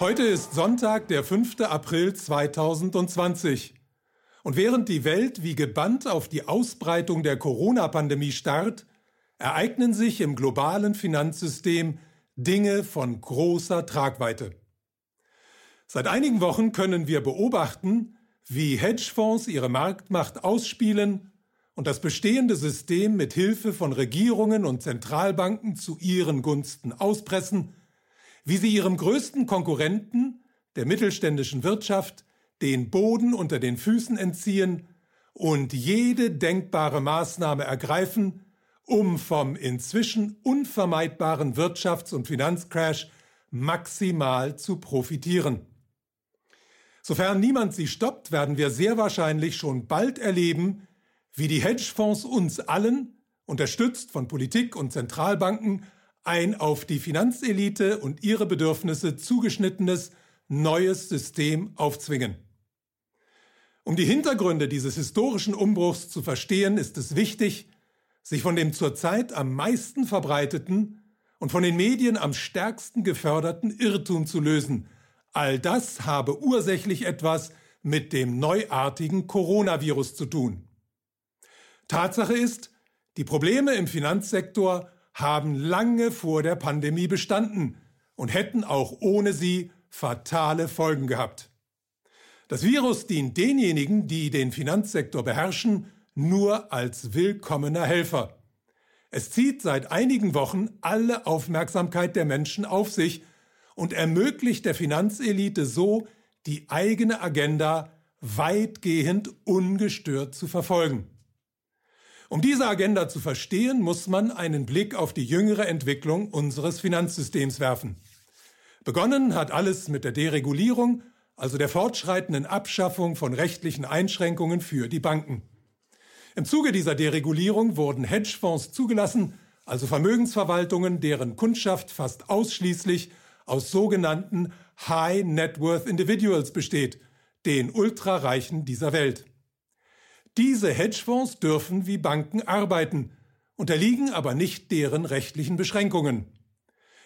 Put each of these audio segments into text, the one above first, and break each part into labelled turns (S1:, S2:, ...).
S1: Heute ist Sonntag, der 5. April 2020. Und während die Welt wie gebannt auf die Ausbreitung der Corona-Pandemie starrt, ereignen sich im globalen Finanzsystem Dinge von großer Tragweite. Seit einigen Wochen können wir beobachten, wie Hedgefonds ihre Marktmacht ausspielen und das bestehende System mit Hilfe von Regierungen und Zentralbanken zu ihren Gunsten auspressen, wie sie ihrem größten Konkurrenten, der mittelständischen Wirtschaft, den Boden unter den Füßen entziehen und jede denkbare Maßnahme ergreifen, um vom inzwischen unvermeidbaren Wirtschafts- und Finanzcrash maximal zu profitieren. Sofern niemand sie stoppt, werden wir sehr wahrscheinlich schon bald erleben, wie die Hedgefonds uns allen, unterstützt von Politik und Zentralbanken, ein auf die Finanzelite und ihre Bedürfnisse zugeschnittenes neues System aufzwingen. Um die Hintergründe dieses historischen Umbruchs zu verstehen, ist es wichtig, sich von dem zurzeit am meisten verbreiteten und von den Medien am stärksten geförderten Irrtum zu lösen. All das habe ursächlich etwas mit dem neuartigen Coronavirus zu tun. Tatsache ist, die Probleme im Finanzsektor haben lange vor der Pandemie bestanden und hätten auch ohne sie fatale Folgen gehabt. Das Virus dient denjenigen, die den Finanzsektor beherrschen, nur als willkommener Helfer. Es zieht seit einigen Wochen alle Aufmerksamkeit der Menschen auf sich und ermöglicht der Finanzelite so, die eigene Agenda weitgehend ungestört zu verfolgen. Um diese Agenda zu verstehen, muss man einen Blick auf die jüngere Entwicklung unseres Finanzsystems werfen. Begonnen hat alles mit der Deregulierung also der fortschreitenden Abschaffung von rechtlichen Einschränkungen für die Banken. Im Zuge dieser Deregulierung wurden Hedgefonds zugelassen, also Vermögensverwaltungen, deren Kundschaft fast ausschließlich aus sogenannten High Net Worth Individuals besteht, den Ultrareichen dieser Welt. Diese Hedgefonds dürfen wie Banken arbeiten, unterliegen aber nicht deren rechtlichen Beschränkungen.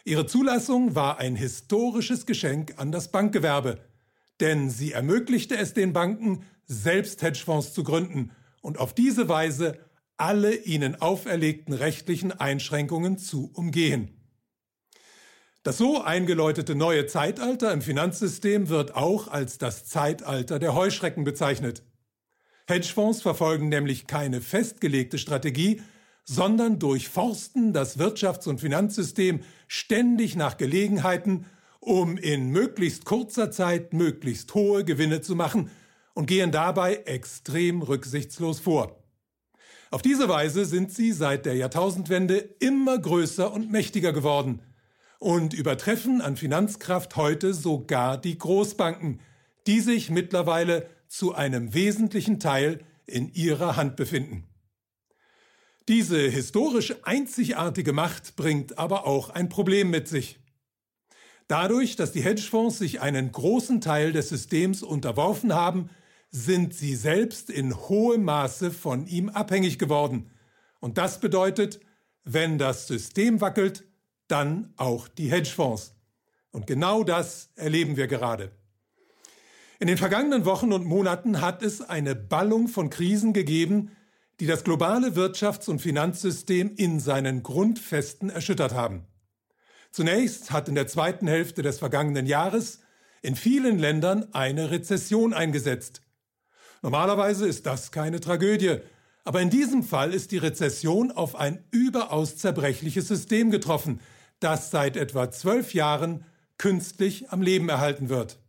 S1: Ihre Zulassung war ein historisches Geschenk an das Bankgewerbe, denn sie ermöglichte es den Banken, selbst Hedgefonds zu gründen und auf diese Weise alle ihnen auferlegten rechtlichen Einschränkungen zu umgehen. Das so eingeläutete neue Zeitalter im Finanzsystem wird auch als das Zeitalter der Heuschrecken bezeichnet. Hedgefonds verfolgen nämlich keine festgelegte Strategie, sondern durchforsten das Wirtschafts- und Finanzsystem ständig nach Gelegenheiten, um in möglichst kurzer Zeit möglichst hohe Gewinne zu machen und gehen dabei extrem rücksichtslos vor. Auf diese Weise sind sie seit der Jahrtausendwende immer größer und mächtiger geworden und übertreffen an Finanzkraft heute sogar die Großbanken, die sich mittlerweile zu einem wesentlichen Teil in ihrer Hand befinden. Diese historisch einzigartige Macht bringt aber auch ein Problem mit sich. Dadurch, dass die Hedgefonds sich einen großen Teil des Systems unterworfen haben, sind sie selbst in hohem Maße von ihm abhängig geworden. Und das bedeutet, wenn das System wackelt, dann auch die Hedgefonds. Und genau das erleben wir gerade. In den vergangenen Wochen und Monaten hat es eine Ballung von Krisen gegeben, die das globale Wirtschafts- und Finanzsystem in seinen Grundfesten erschüttert haben. Zunächst hat in der zweiten Hälfte des vergangenen Jahres in vielen Ländern eine Rezession eingesetzt. Normalerweise ist das keine Tragödie, aber in diesem Fall ist die Rezession auf ein überaus zerbrechliches System getroffen, das seit etwa zwölf Jahren künstlich am Leben erhalten wird.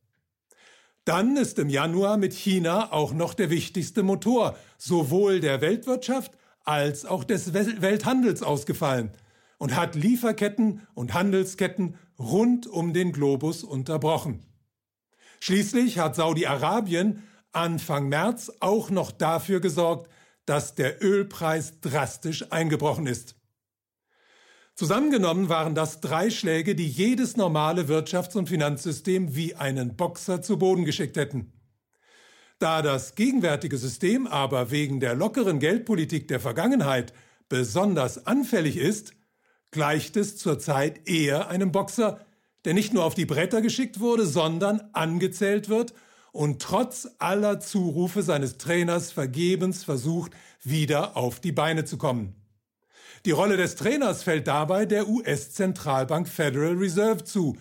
S1: Dann ist im Januar mit China auch noch der wichtigste Motor sowohl der Weltwirtschaft als auch des Welthandels ausgefallen – und hat Lieferketten und Handelsketten rund um den Globus unterbrochen. Schließlich hat Saudi-Arabien Anfang März auch noch dafür gesorgt, dass der Ölpreis drastisch eingebrochen ist. Zusammengenommen waren das drei Schläge, die jedes normale Wirtschafts- und Finanzsystem wie einen Boxer zu Boden geschickt hätten. Da das gegenwärtige System aber wegen der lockeren Geldpolitik der Vergangenheit besonders anfällig ist, gleicht es zurzeit eher einem Boxer, der nicht nur auf die Bretter geschickt wurde, sondern angezählt wird und trotz aller Zurufe seines Trainers vergebens versucht, wieder auf die Beine zu kommen. Die Rolle des Trainers fällt dabei der US-Zentralbank Federal Reserve zu,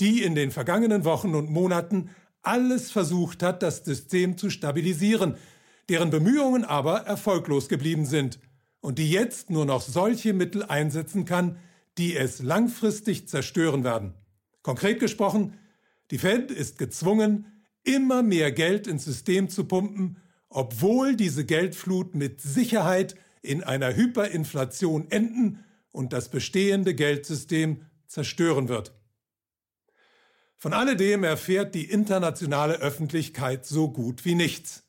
S1: die in den vergangenen Wochen und Monaten alles versucht hat, das System zu stabilisieren, deren Bemühungen aber erfolglos geblieben sind und die jetzt nur noch solche Mittel einsetzen kann, die es langfristig zerstören werden. Konkret gesprochen, die Fed ist gezwungen, immer mehr Geld ins System zu pumpen, obwohl diese Geldflut mit Sicherheit in einer Hyperinflation enden und das bestehende Geldsystem zerstören wird. Von alledem erfährt die internationale Öffentlichkeit so gut wie nichts.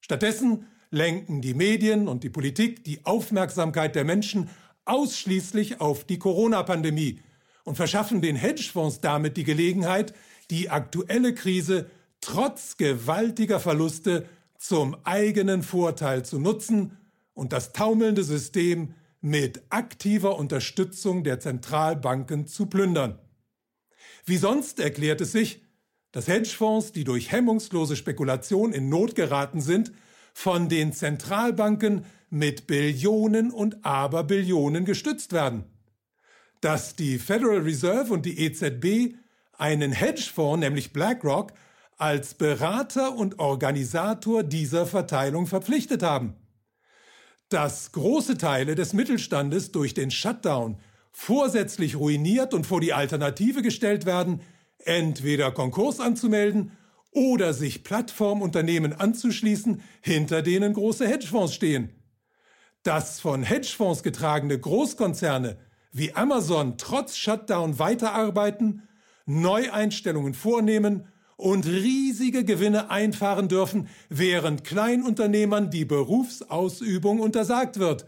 S1: Stattdessen lenken die Medien und die Politik die Aufmerksamkeit der Menschen ausschließlich auf die Corona-Pandemie und verschaffen den Hedgefonds damit die Gelegenheit, die aktuelle Krise trotz gewaltiger Verluste zum eigenen Vorteil zu nutzen und das taumelnde System mit aktiver Unterstützung der Zentralbanken zu plündern. Wie sonst erklärt es sich, dass Hedgefonds, die durch hemmungslose Spekulation in Not geraten sind, von den Zentralbanken mit Billionen und Aberbillionen gestützt werden. Dass die Federal Reserve und die EZB einen Hedgefonds, nämlich BlackRock, als Berater und Organisator dieser Verteilung verpflichtet haben. Dass große Teile des Mittelstandes durch den Shutdown vorsätzlich ruiniert und vor die Alternative gestellt werden, entweder Konkurs anzumelden oder sich Plattformunternehmen anzuschließen, hinter denen große Hedgefonds stehen. Dass von Hedgefonds getragene Großkonzerne wie Amazon trotz Shutdown weiterarbeiten, Neueinstellungen vornehmen und riesige Gewinne einfahren dürfen, während Kleinunternehmern die Berufsausübung untersagt wird.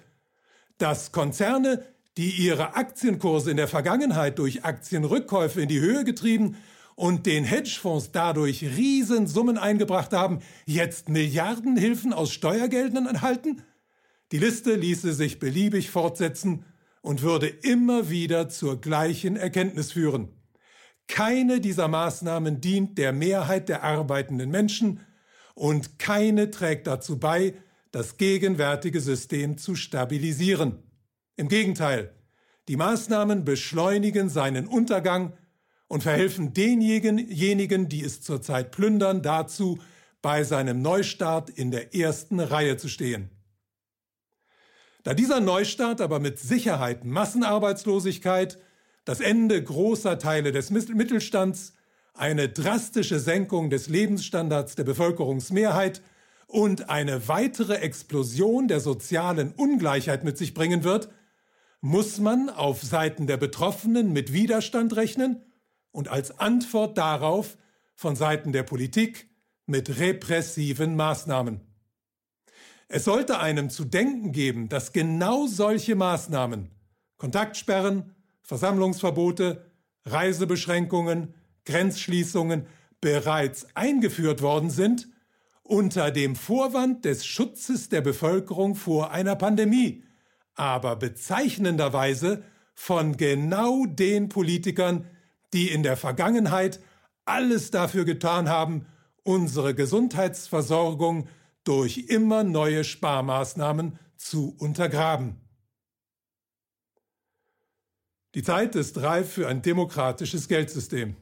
S1: Dass Konzerne, die ihre Aktienkurse in der Vergangenheit durch Aktienrückkäufe in die Höhe getrieben und den Hedgefonds dadurch Riesensummen eingebracht haben, jetzt Milliardenhilfen aus Steuergeldern erhalten? Die Liste ließe sich beliebig fortsetzen und würde immer wieder zur gleichen Erkenntnis führen. Keine dieser Maßnahmen dient der Mehrheit der arbeitenden Menschen und keine trägt dazu bei, das gegenwärtige System zu stabilisieren. Im Gegenteil, die Maßnahmen beschleunigen seinen Untergang und verhelfen denjenigen, die es zurzeit plündern, dazu, bei seinem Neustart in der ersten Reihe zu stehen. Da dieser Neustart aber mit Sicherheit Massenarbeitslosigkeit, das Ende großer Teile des Mittelstands, eine drastische Senkung des Lebensstandards der Bevölkerungsmehrheit und eine weitere Explosion der sozialen Ungleichheit mit sich bringen wird, muss man auf Seiten der Betroffenen mit Widerstand rechnen und als Antwort darauf von Seiten der Politik mit repressiven Maßnahmen. Es sollte einem zu denken geben, dass genau solche Maßnahmen Kontaktsperren, Versammlungsverbote, Reisebeschränkungen, Grenzschließungen bereits eingeführt worden sind unter dem Vorwand des Schutzes der Bevölkerung vor einer Pandemie, aber bezeichnenderweise von genau den Politikern, die in der Vergangenheit alles dafür getan haben, unsere Gesundheitsversorgung durch immer neue Sparmaßnahmen zu untergraben. Die Zeit ist reif für ein demokratisches Geldsystem.